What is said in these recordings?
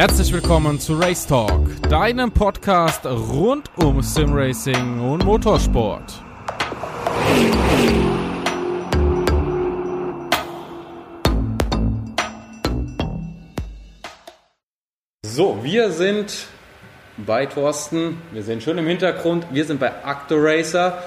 Herzlich willkommen zu Race Talk, deinem Podcast rund um Simracing und Motorsport. So, wir sind bei Thorsten. Wir sehen schön im Hintergrund. Wir sind bei Actoracer.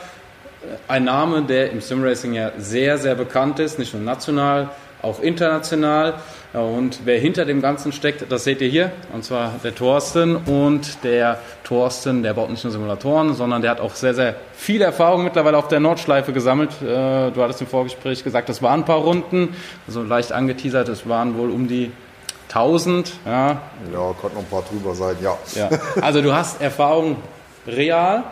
Ein Name, der im Simracing ja sehr, sehr bekannt ist, nicht nur national, auch international. Und wer hinter dem Ganzen steckt, das seht ihr hier. Und zwar der Thorsten. Und der Thorsten, der baut nicht nur Simulatoren, sondern der hat auch sehr, sehr viel Erfahrung mittlerweile auf der Nordschleife gesammelt. Äh, du hattest im Vorgespräch gesagt, das waren ein paar Runden. Also leicht angeteasert, es waren wohl um die 1000. Ja, ja konnte noch ein paar drüber sein, ja. ja. Also du hast Erfahrung real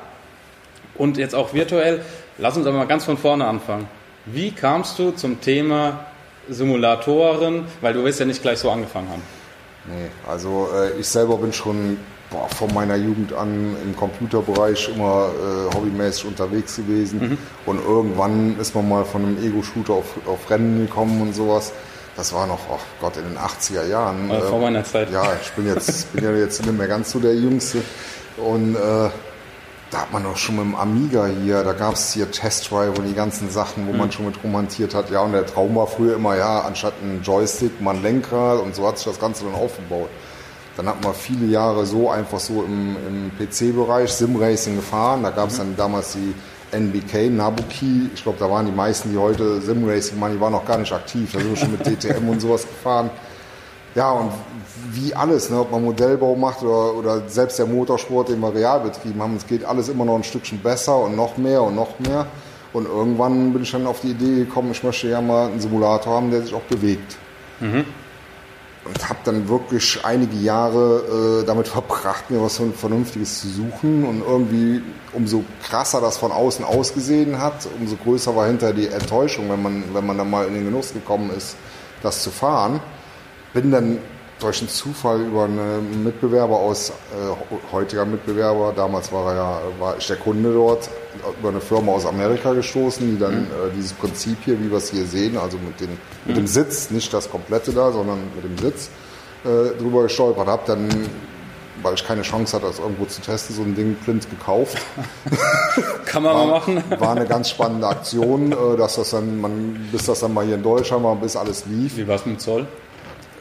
und jetzt auch virtuell. Lass uns aber mal ganz von vorne anfangen. Wie kamst du zum Thema Simulatoren? Weil du wirst ja nicht gleich so angefangen haben. Nee, also äh, ich selber bin schon boah, von meiner Jugend an im Computerbereich immer äh, hobbymäßig unterwegs gewesen. Mhm. Und irgendwann ist man mal von einem Ego-Shooter auf, auf Rennen gekommen und sowas. Das war noch, oh Gott, in den 80er Jahren. Also vor meiner Zeit. Ja, ich bin jetzt, bin ja jetzt nicht mehr ganz so der Jüngste. Und äh, da hat man auch schon mit dem Amiga hier, da gab es hier Test Drive und die ganzen Sachen, wo mhm. man schon mit romantiert hat. Ja, und der Traum war früher immer, ja, anstatt ein Joystick, mal ein Lenkrad und so hat sich das Ganze dann aufgebaut. Dann hat man viele Jahre so einfach so im, im PC-Bereich Sim-Racing gefahren. Da gab es mhm. dann damals die NBK, Nabuki. Ich glaube, da waren die meisten, die heute Sim-Racing machen, die waren noch gar nicht aktiv. Da sind wir schon mit DTM und sowas gefahren. Ja, und wie alles, ne, ob man Modellbau macht oder, oder selbst der Motorsport, den wir real betrieben haben, es geht alles immer noch ein Stückchen besser und noch mehr und noch mehr. Und irgendwann bin ich dann auf die Idee gekommen, ich möchte ja mal einen Simulator haben, der sich auch bewegt. Mhm und habe dann wirklich einige Jahre äh, damit verbracht, mir was Vernünftiges zu suchen. Und irgendwie, umso krasser das von außen ausgesehen hat, umso größer war hinter die Enttäuschung, wenn man, wenn man dann mal in den Genuss gekommen ist, das zu fahren. Bin dann durch einen Zufall über einen Mitbewerber aus, äh, heutiger Mitbewerber, damals war er ja, war ich der Kunde dort, über eine Firma aus Amerika gestoßen, die dann mhm. äh, dieses Prinzip hier, wie wir es hier sehen, also mit, den, mit dem mhm. Sitz, nicht das komplette da, sondern mit dem Sitz, äh, drüber gestolpert habe, dann weil ich keine Chance hatte, das irgendwo zu testen, so ein Ding blind gekauft. Kann man mal machen. War eine ganz spannende Aktion, äh, dass das dann, man, bis das dann mal hier in Deutschland war, bis alles lief. Wie war es mit Zoll?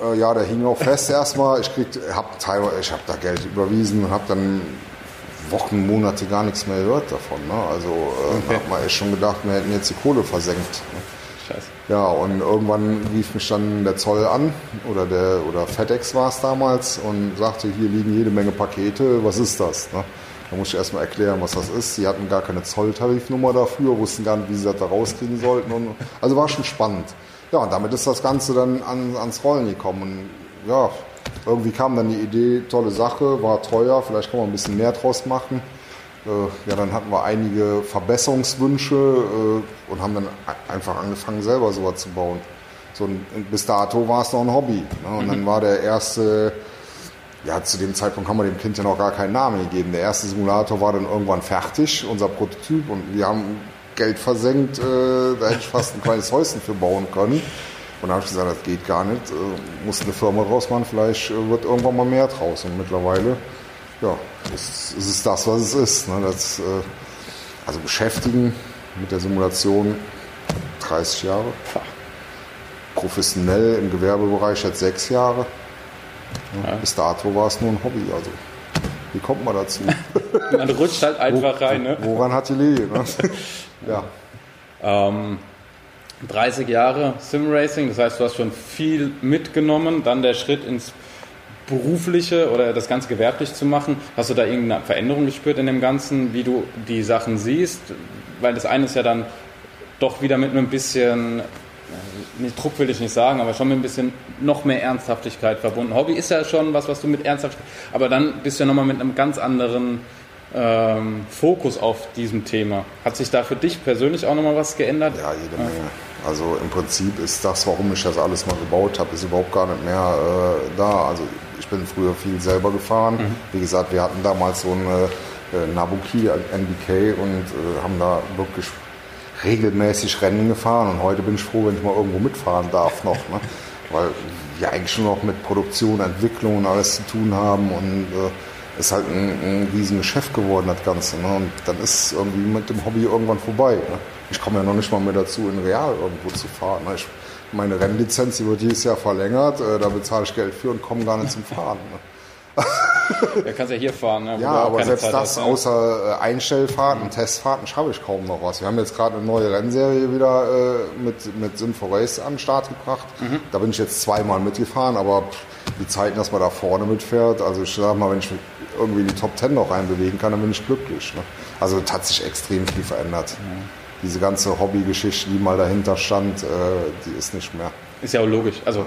Äh, ja, der hing auch fest erstmal. Ich krieg, hab teilweise, ich habe da Geld überwiesen und habe dann Wochen, Monate gar nichts mehr gehört davon. Ne? Also äh, okay. hat man echt schon gedacht, wir hätten jetzt die Kohle versenkt. Ne? Scheiße. Ja, und irgendwann rief mich dann der Zoll an oder der oder FedEx war es damals und sagte, hier liegen jede Menge Pakete, was ist das? Ne? Da muss ich erstmal erklären, was das ist. Sie hatten gar keine Zolltarifnummer dafür, wussten gar nicht, wie sie das da rauskriegen sollten. Und, also war schon spannend. Ja, und damit ist das Ganze dann an, ans Rollen gekommen. Und ja, irgendwie kam dann die Idee, tolle Sache, war teuer, vielleicht kann man ein bisschen mehr draus machen. Äh, ja, dann hatten wir einige Verbesserungswünsche äh, und haben dann einfach angefangen, selber sowas zu bauen. So, bis dato war es noch ein Hobby. Ne? Und dann mhm. war der erste, ja, zu dem Zeitpunkt haben wir dem Kind ja noch gar keinen Namen gegeben. Der erste Simulator war dann irgendwann fertig, unser Prototyp, und wir haben Geld versenkt, äh, da hätte ich fast ein kleines Häuschen für bauen können. Und da habe ich gesagt, das geht gar nicht, äh, muss eine Firma draus machen, vielleicht äh, wird irgendwann mal mehr draus. Und mittlerweile, ja, ist, ist es das, was es ist. Ne? Das, äh, also beschäftigen mit der Simulation 30 Jahre. Professionell im Gewerbebereich jetzt sechs Jahre. Ja. Bis dato war es nur ein Hobby. Also wie kommt man dazu? man rutscht halt einfach Wo, rein. Ne? Woran hat die Linie? Ne? Ja. Ähm, 30 Jahre Simracing, das heißt, du hast schon viel mitgenommen. Dann der Schritt ins berufliche oder das Ganze gewerblich zu machen. Hast du da irgendeine Veränderung gespürt in dem Ganzen, wie du die Sachen siehst? Weil das eine ist ja dann doch wieder mit einem bisschen, nicht Druck will ich nicht sagen, aber schon mit ein bisschen noch mehr Ernsthaftigkeit verbunden. Hobby ist ja schon was, was du mit Ernsthaftigkeit, aber dann bist du ja nochmal mit einem ganz anderen ähm, Fokus auf diesem Thema. Hat sich da für dich persönlich auch nochmal was geändert? Ja, jede Menge. Also im Prinzip ist das, warum ich das alles mal gebaut habe, ist überhaupt gar nicht mehr äh, da. Also ich bin früher viel selber gefahren. Mhm. Wie gesagt, wir hatten damals so eine äh, Nabuki, NBK und äh, haben da wirklich regelmäßig Rennen gefahren. Und heute bin ich froh, wenn ich mal irgendwo mitfahren darf noch. Ne? weil wir eigentlich schon noch mit Produktion, Entwicklung und alles zu tun haben und äh, ist halt ein, ein riesen Geschäft geworden, das Ganze. Ne? Und dann ist irgendwie mit dem Hobby irgendwann vorbei. Ne? Ich komme ja noch nicht mal mehr dazu, in Real irgendwo zu fahren. Ne? Ich, meine Rennlizenz, die wird dieses Jahr verlängert, äh, da bezahle ich Geld für und komme gar nicht zum Fahren. Ne? Ja, kannst ja hier fahren. Ne, ja, aber selbst Zeit das, hast, ne? außer äh, Einstellfahrten, mhm. Testfahrten, schaffe ich kaum noch was. Wir haben jetzt gerade eine neue Rennserie wieder äh, mit, mit Synfo Race an den Start gebracht. Mhm. Da bin ich jetzt zweimal mitgefahren, aber die Zeiten, dass man da vorne mitfährt, also ich sag mal, wenn ich irgendwie in die Top Ten noch reinbewegen kann, dann bin ich glücklich. Ne? Also es hat sich extrem viel verändert. Mhm. Diese ganze Hobbygeschichte, die mal dahinter stand, äh, die ist nicht mehr. Ist ja auch logisch. Also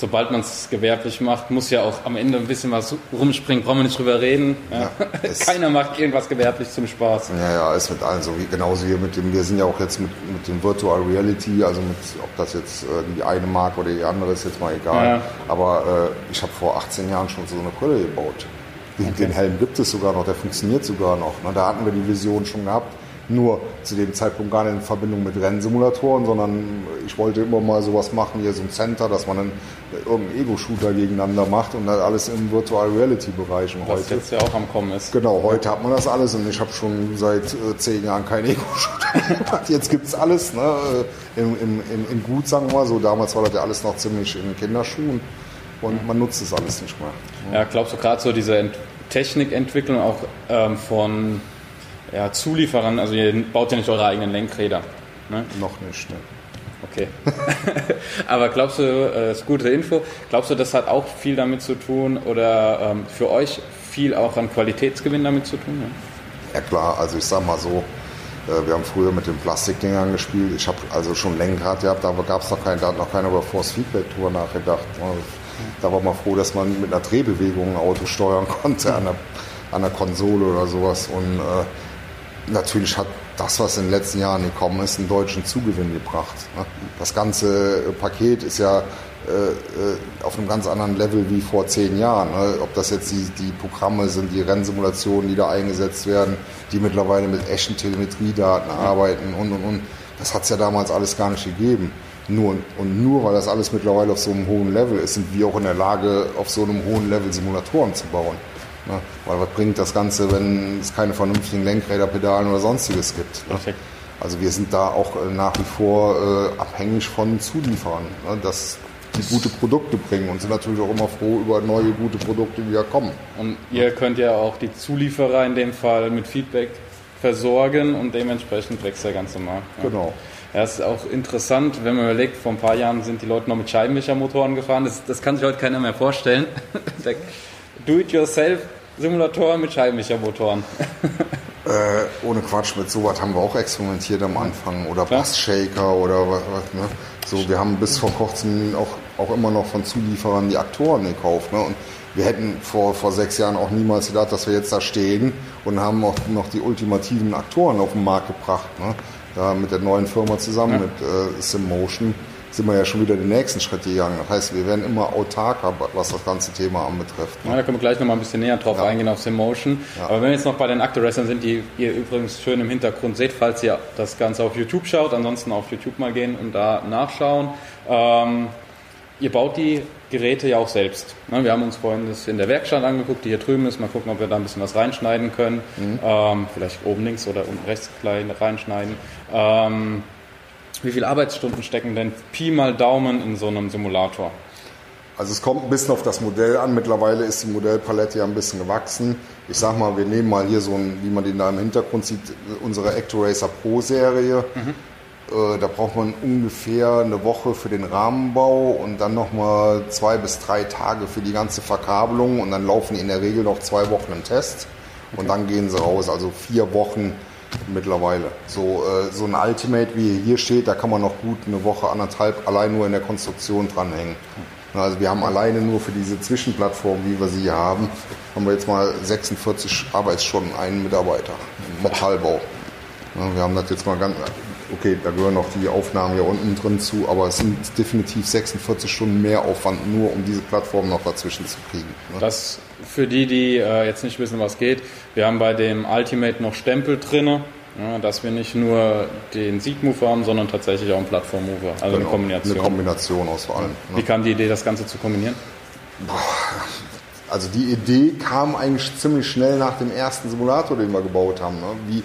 sobald man es gewerblich macht, muss ja auch am Ende ein bisschen was rumspringen, brauchen wir nicht drüber reden. Ja. Ja, Keiner macht irgendwas gewerblich zum Spaß. Ja, ja, ist mit allen so. Genauso wie mit dem, wir sind ja auch jetzt mit, mit dem Virtual Reality, also mit, ob das jetzt äh, die eine Marke oder die andere ist, jetzt mal egal. Ja. Aber äh, ich habe vor 18 Jahren schon so eine Brille gebaut. Den, okay. den Helm gibt es sogar noch, der funktioniert sogar noch. Ne? Da hatten wir die Vision schon gehabt nur zu dem Zeitpunkt gar nicht in Verbindung mit Rennsimulatoren, sondern ich wollte immer mal sowas machen, hier so ein Center, dass man einen, irgendeinen Ego-Shooter gegeneinander macht und das alles im Virtual Reality-Bereich. Was heute, jetzt ja auch am Kommen ist. Genau, heute hat man das alles und ich habe schon seit äh, zehn Jahren keinen Ego-Shooter gemacht. Jetzt gibt es alles ne, äh, im, im, im, im Gut, sagen wir mal so. Damals war das ja alles noch ziemlich in Kinderschuhen und man nutzt es alles nicht mehr. Ja, glaubst du gerade so diese Technikentwicklung auch ähm, von ja, Zulieferern, also ihr baut ja nicht eure eigenen Lenkräder. Ne? Noch nicht, ne? Okay. Aber glaubst du, das äh, ist gute Info, glaubst du, das hat auch viel damit zu tun oder ähm, für euch viel auch an Qualitätsgewinn damit zu tun? Ne? Ja klar, also ich sag mal so, äh, wir haben früher mit den Plastikdingern gespielt. Ich habe also schon Lenkrad gehabt, aber gab es noch keinen, da hat noch keiner über Force Feedback Tour nachgedacht. Da war man froh, dass man mit einer Drehbewegung ein Auto steuern konnte an der, an der Konsole oder sowas. Und äh, natürlich hat das, was in den letzten Jahren gekommen ist, einen deutschen Zugewinn gebracht. Ne? Das ganze Paket ist ja äh, äh, auf einem ganz anderen Level wie vor zehn Jahren. Ne? Ob das jetzt die, die Programme sind, die Rennsimulationen, die da eingesetzt werden, die mittlerweile mit echten Telemetriedaten arbeiten und und und. Das hat es ja damals alles gar nicht gegeben. Nur, und nur weil das alles mittlerweile auf so einem hohen Level ist, sind wir auch in der Lage, auf so einem hohen Level Simulatoren zu bauen. Ne? Weil was bringt das Ganze, wenn es keine vernünftigen Lenkräder, Pedalen oder sonstiges gibt? Ne? Also wir sind da auch äh, nach wie vor äh, abhängig von Zulieferern, ne? dass die gute Produkte bringen und sind natürlich auch immer froh über neue gute Produkte, die da kommen. Und ihr könnt ja auch die Zulieferer in dem Fall mit Feedback versorgen und dementsprechend wächst der ganze Markt. Ja. Genau. Ja, es ist auch interessant, wenn man überlegt, vor ein paar Jahren sind die Leute noch mit Scheibenwischermotoren gefahren. Das, das kann sich heute keiner mehr vorstellen. Do-it-yourself-Simulatoren mit Scheibenwischermotoren. äh, ohne Quatsch, mit sowas haben wir auch experimentiert am Anfang. Oder Bassshaker oder was. Ne? So, wir haben bis vor kurzem auch, auch immer noch von Zulieferern die Aktoren gekauft. Ne? Und wir hätten vor, vor sechs Jahren auch niemals gedacht, dass wir jetzt da stehen und haben auch noch die ultimativen Aktoren auf den Markt gebracht. Ne? Da mit der neuen Firma zusammen, ja. mit äh, SimMotion sind wir ja schon wieder den nächsten Schritt gegangen. Das heißt, wir werden immer autarker, was das ganze Thema anbetrifft. Ne? Ja, da können wir gleich noch mal ein bisschen näher drauf ja. eingehen, auf Simmotion. Ja. Aber wenn wir jetzt noch bei den Aktorwrestlern sind, die ihr übrigens schön im Hintergrund seht, falls ihr das Ganze auf YouTube schaut, ansonsten auf YouTube mal gehen und da nachschauen. Ähm, ihr baut die Geräte ja auch selbst. Ne? Wir haben uns vorhin das in der Werkstatt angeguckt, die hier drüben ist. Mal gucken, ob wir da ein bisschen was reinschneiden können. Mhm. Ähm, vielleicht oben links oder unten rechts klein reinschneiden. Ähm, wie viele Arbeitsstunden stecken denn Pi mal Daumen in so einem Simulator? Also es kommt ein bisschen auf das Modell an. Mittlerweile ist die Modellpalette ja ein bisschen gewachsen. Ich sag mal, wir nehmen mal hier so ein, wie man den da im Hintergrund sieht, unsere ActoRacer Pro Serie. Mhm. Äh, da braucht man ungefähr eine Woche für den Rahmenbau und dann nochmal zwei bis drei Tage für die ganze Verkabelung und dann laufen die in der Regel noch zwei Wochen im Test und dann gehen sie raus. Also vier Wochen mittlerweile. So, äh, so ein Ultimate, wie hier steht, da kann man noch gut eine Woche, anderthalb allein nur in der Konstruktion dranhängen. Also wir haben alleine nur für diese Zwischenplattform, wie wir sie hier haben, haben wir jetzt mal 46 Arbeitsstunden einen Mitarbeiter im Metallbau. Wir haben das jetzt mal ganz, okay, da gehören noch die Aufnahmen hier unten drin zu, aber es sind definitiv 46 Stunden mehr Aufwand, nur um diese Plattform noch dazwischen zu kriegen. Das für die, die äh, jetzt nicht wissen, was geht, wir haben bei dem Ultimate noch Stempel drinne Ja, dass wir nicht nur den Seed-Mover haben, sondern tatsächlich auch einen Plattform-Mover. Also genau, eine Kombination. Eine Kombination aus allem. Ne? Wie kam die Idee, das Ganze zu kombinieren? Also die Idee kam eigentlich ziemlich schnell nach dem ersten Simulator, den wir gebaut haben. Ne? Wie,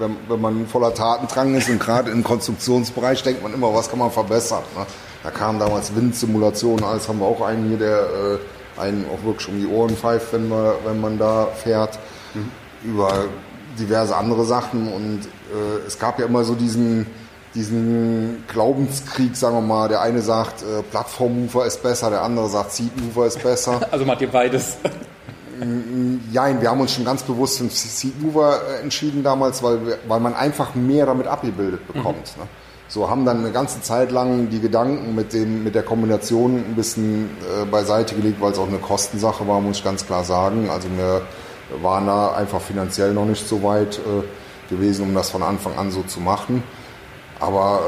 wenn, wenn, man voller Tatendrang ist und gerade im Konstruktionsbereich denkt man immer, was kann man verbessern. Ne? Da kamen damals Windsimulationen, alles haben wir auch einen hier, der äh, einen auch wirklich um die Ohren pfeift, wenn man, wenn man da fährt. Mhm. Über diverse andere Sachen und äh, es gab ja immer so diesen, diesen Glaubenskrieg, sagen wir mal. Der eine sagt, äh, Plattformmover ist besser, der andere sagt, Seatmover ist besser. Also macht ihr beides? Nein, wir haben uns schon ganz bewusst für den Seatmover äh, entschieden damals, weil, wir, weil man einfach mehr damit abgebildet bekommt. Mhm. Ne? So haben dann eine ganze Zeit lang die Gedanken mit, dem, mit der Kombination ein bisschen äh, beiseite gelegt, weil es auch eine Kostensache war, muss ich ganz klar sagen. Also wir waren da einfach finanziell noch nicht so weit äh, gewesen, um das von Anfang an so zu machen. Aber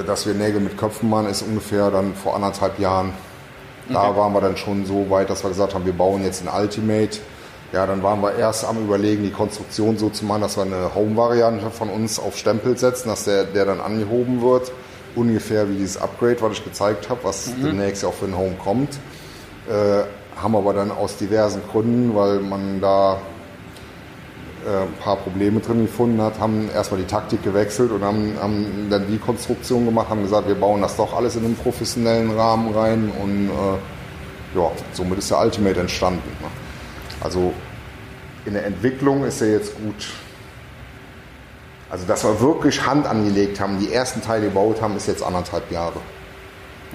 äh, dass wir Nägel mit Köpfen machen, ist ungefähr dann vor anderthalb Jahren. Da okay. waren wir dann schon so weit, dass wir gesagt haben, wir bauen jetzt ein Ultimate. Ja, dann waren wir erst am überlegen, die Konstruktion so zu machen, dass wir eine Home-Variante von uns auf Stempel setzen, dass der, der dann angehoben wird. Ungefähr wie dieses Upgrade, was ich gezeigt habe, was mhm. demnächst auch für den Home kommt. Äh, haben aber dann aus diversen Gründen, weil man da ein paar Probleme drin gefunden hat, haben erstmal die Taktik gewechselt und haben, haben, dann die Konstruktion gemacht, haben gesagt, wir bauen das doch alles in einen professionellen Rahmen rein und äh, ja, somit ist der Ultimate entstanden. Ne? Also in der Entwicklung ist er jetzt gut. Also dass wir wirklich Hand angelegt haben, die ersten Teile gebaut haben, ist jetzt anderthalb Jahre.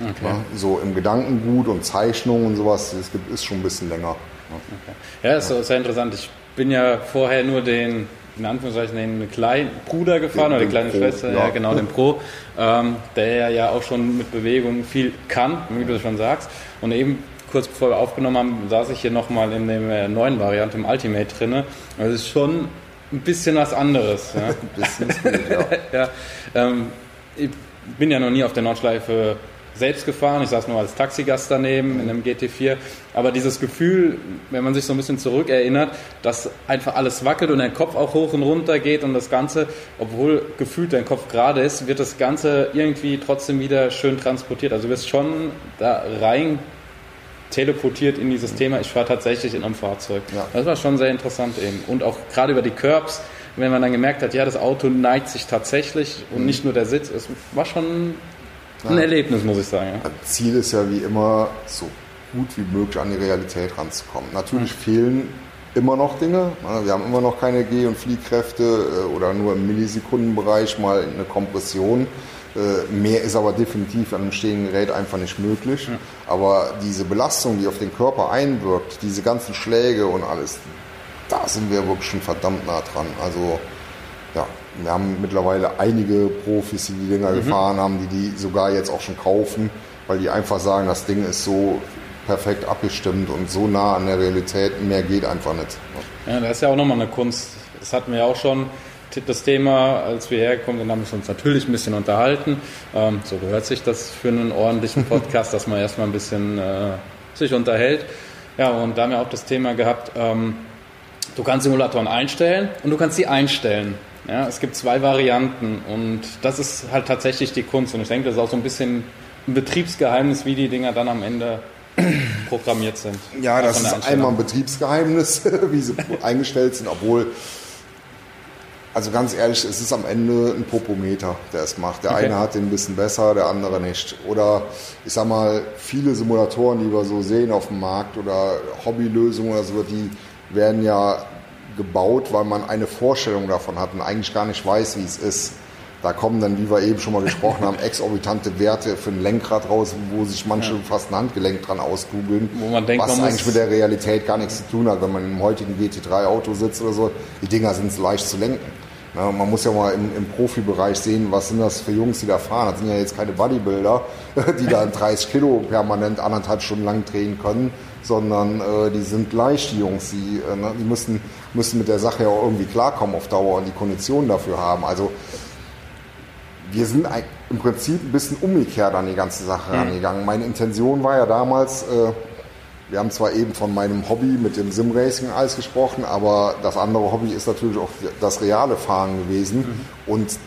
Okay. Ja, so im Gedankengut und Zeichnung und sowas, das ist schon ein bisschen länger. Ja, okay. ja ist ja. sehr interessant. Ich bin ja vorher nur den, in Anführungszeichen, den kleinen Bruder gefahren den, oder die kleine Pro, Schwester, ja. genau, den Pro, ähm, der ja auch schon mit Bewegung viel kann, wie du schon sagst. Und eben kurz bevor wir aufgenommen haben, saß ich hier nochmal in der neuen Variante im Ultimate drinne. Das ist schon ein bisschen was anderes. Ja. ein bisschen gut, ja. ja ähm, ich bin ja noch nie auf der Nordschleife selbst gefahren, ich saß nur als Taxigast daneben in einem GT4, aber dieses Gefühl, wenn man sich so ein bisschen zurückerinnert, dass einfach alles wackelt und dein Kopf auch hoch und runter geht und das Ganze, obwohl gefühlt dein Kopf gerade ist, wird das Ganze irgendwie trotzdem wieder schön transportiert. Also du wirst schon da rein teleportiert in dieses Thema, ich fahre tatsächlich in einem Fahrzeug. Ja. Das war schon sehr interessant eben. Und auch gerade über die Curbs, wenn man dann gemerkt hat, ja, das Auto neigt sich tatsächlich und mhm. nicht nur der Sitz, es war schon ein Erlebnis, muss ich sagen. Ja. Ziel ist ja wie immer, so gut wie möglich an die Realität ranzukommen. Natürlich mhm. fehlen immer noch Dinge. Wir haben immer noch keine Geh- und Fliehkräfte äh, oder nur im Millisekundenbereich mal eine Kompression. Äh, mehr ist aber definitiv an einem stehenden Gerät einfach nicht möglich. Ja. Aber diese Belastung, die auf den Körper einwirkt, diese ganzen Schläge und alles, da sind wir wirklich schon verdammt nah dran. Also ja, wir haben mittlerweile einige Profis, die die Dinger mhm. gefahren haben, die die sogar jetzt auch schon kaufen, weil die einfach sagen, das Ding ist so perfekt abgestimmt und so nah an der Realität, mehr geht einfach nicht. Ja, das ist ja auch nochmal eine Kunst. Das hatten wir ja auch schon das Thema, als wir hergekommen sind, haben wir uns natürlich ein bisschen unterhalten. Ähm, so gehört sich das für einen ordentlichen Podcast, dass man erstmal ein bisschen äh, sich unterhält. Ja, und da haben wir auch das Thema gehabt, ähm, du kannst Simulatoren einstellen und du kannst sie einstellen. Ja, es gibt zwei Varianten und das ist halt tatsächlich die Kunst. Und ich denke, das ist auch so ein bisschen ein Betriebsgeheimnis, wie die Dinger dann am Ende programmiert sind. Ja, das ist einmal ein Betriebsgeheimnis, wie sie eingestellt sind, obwohl, also ganz ehrlich, es ist am Ende ein Popometer, der es macht. Der okay. eine hat den ein bisschen besser, der andere nicht. Oder ich sag mal, viele Simulatoren, die wir so sehen auf dem Markt oder Hobbylösungen oder so, die werden ja gebaut, weil man eine Vorstellung davon hat und eigentlich gar nicht weiß, wie es ist. Da kommen dann, wie wir eben schon mal gesprochen haben, exorbitante Werte für ein Lenkrad raus, wo sich manche ja. fast ein Handgelenk dran ausgoogeln. Wo man denkt, was man eigentlich mit der Realität gar nichts zu tun hat, wenn man im heutigen GT3-Auto sitzt oder so. Die Dinger sind leicht zu lenken. Ja, man muss ja mal im, im, Profibereich sehen, was sind das für Jungs, die da fahren. Das sind ja jetzt keine Bodybuilder, die da 30 Kilo permanent anderthalb Stunden lang drehen können, sondern äh, die sind leicht, die Jungs. Die, äh, ne, die müssen, müssen mit der Sache ja auch irgendwie klarkommen auf Dauer und die Konditionen dafür haben. Also wir sind im Prinzip ein bisschen umgekehrt an die ganze Sache mhm. rangegangen. Meine Intention war ja damals, äh, wir haben zwar eben von meinem Hobby mit dem Sim-Racing alles gesprochen, aber das andere Hobby ist natürlich auch das reale Fahren gewesen. Mhm. Und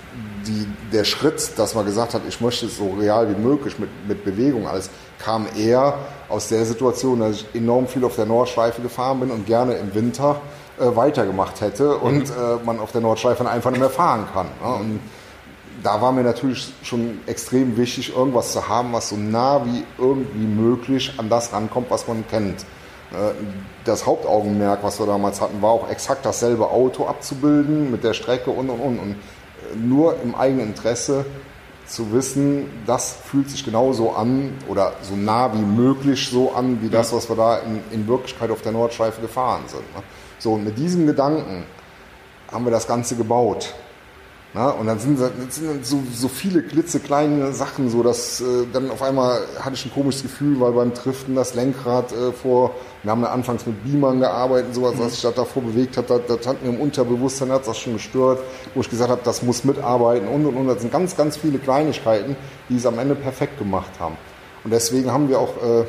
die, der Schritt, dass man gesagt hat, ich möchte es so real wie möglich mit, mit Bewegung alles, kam eher aus der Situation, dass ich enorm viel auf der Nordschleife gefahren bin und gerne im Winter äh, weitergemacht hätte und mhm. äh, man auf der Nordschleife einfach nicht mehr fahren kann. Ne? Und da war mir natürlich schon extrem wichtig, irgendwas zu haben, was so nah wie irgendwie möglich an das rankommt, was man kennt. Äh, das Hauptaugenmerk, was wir damals hatten, war auch exakt dasselbe Auto abzubilden mit der Strecke und und und. Und äh, nur im eigenen Interesse zu wissen, das fühlt sich genauso an oder so nah wie möglich so an, wie das, was wir da in, in Wirklichkeit auf der Nordschleife gefahren sind. So, und mit diesem Gedanken haben wir das Ganze gebaut. Na, und dann sind, sind so, so viele klitzekleine Sachen, so dass äh, dann auf einmal hatte ich ein komisches Gefühl, weil beim Triften das Lenkrad äh, vor, wir haben ja anfangs mit Beamern gearbeitet, sowas, mhm. was sich da davor bewegt hat, das, das hat mir im Unterbewusstsein hat das schon gestört, wo ich gesagt habe, das muss mitarbeiten und und und. Das sind ganz, ganz viele Kleinigkeiten, die es am Ende perfekt gemacht haben. Und deswegen haben wir auch äh,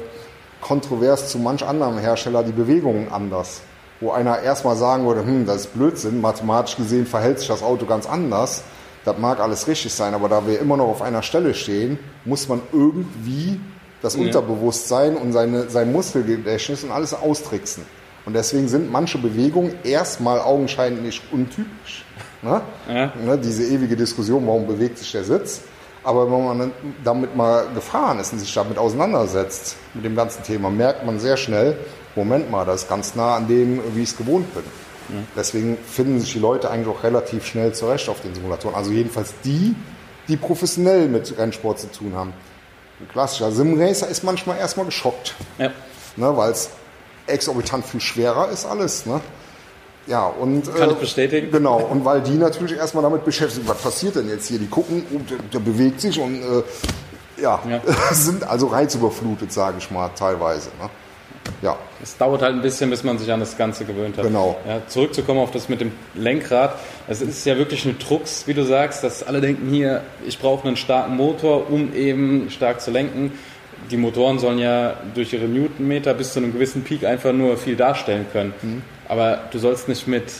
kontrovers zu manch anderem Hersteller die Bewegungen anders wo einer erstmal sagen würde, hm, das ist Blödsinn, mathematisch gesehen verhält sich das Auto ganz anders. Das mag alles richtig sein, aber da wir immer noch auf einer Stelle stehen, muss man irgendwie das ja. Unterbewusstsein und seine, sein Muskelgedächtnis und alles austricksen. Und deswegen sind manche Bewegungen erstmal augenscheinlich untypisch. Ne? Ja. Ne, diese ewige Diskussion, warum bewegt sich der Sitz? Aber wenn man damit mal gefahren ist und sich damit auseinandersetzt, mit dem ganzen Thema, merkt man sehr schnell, Moment mal, das ist ganz nah an dem, wie ich es gewohnt bin. Mhm. Deswegen finden sich die Leute eigentlich auch relativ schnell zurecht auf den Simulatoren. Also jedenfalls die, die professionell mit Rennsport zu tun haben. Ein klassischer Simracer ist manchmal erstmal geschockt. Ja. Ne, Weil es exorbitant viel schwerer ist alles. Ne? Ja, und, Kann ich äh, bestätigen. Genau, und weil die natürlich erstmal damit beschäftigt sind, was passiert denn jetzt hier? Die gucken, oh, der, der bewegt sich und äh, ja, ja. sind also reizüberflutet, sage ich mal, teilweise. Ne? Ja. Es dauert halt ein bisschen, bis man sich an das Ganze gewöhnt hat. Genau. Ja, zurückzukommen auf das mit dem Lenkrad. Es ist ja wirklich eine Trux, wie du sagst, dass alle denken hier, ich brauche einen starken Motor, um eben stark zu lenken. Die Motoren sollen ja durch ihre Newtonmeter bis zu einem gewissen Peak einfach nur viel darstellen können. Mhm. Aber du sollst nicht mit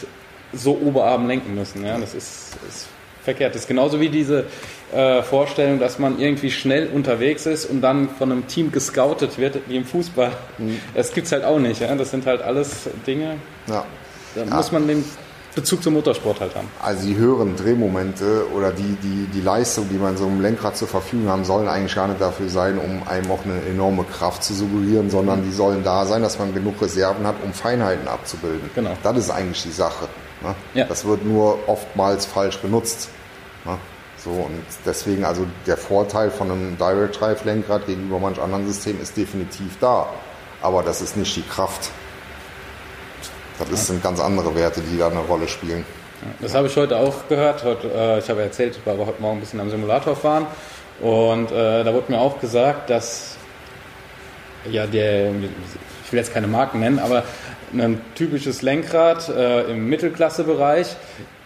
so Oberarm lenken müssen. Ja? Das ist, ist verkehrt. Das ist genauso wie diese äh, Vorstellung, dass man irgendwie schnell unterwegs ist und dann von einem Team gescoutet wird, wie im Fußball. Mhm. Das gibt es halt auch nicht. Ja? Das sind halt alles Dinge. Ja. Da ja. muss man den Bezug zum Motorsport halt haben. Also die höheren Drehmomente oder die, die, die Leistung, die man so einem Lenkrad zur Verfügung haben, sollen eigentlich gar nicht dafür sein, um einem auch eine enorme Kraft zu suggerieren, sondern die sollen da sein, dass man genug Reserven hat, um Feinheiten abzubilden. Genau. Das ist eigentlich die Sache. Ne? Ja. Das wird nur oftmals falsch genutzt. Ne? So, und deswegen, also der Vorteil von einem Direct Drive Lenkrad gegenüber manch anderen Systemen ist definitiv da. Aber das ist nicht die Kraft. Das ja. sind ganz andere Werte, die da eine Rolle spielen. Das habe ich heute auch gehört. Heute, äh, ich habe erzählt, ich war heute Morgen ein bisschen am Simulator fahren. Und äh, da wurde mir auch gesagt, dass ja der, ich will jetzt keine Marken nennen, aber ein typisches Lenkrad äh, im Mittelklassebereich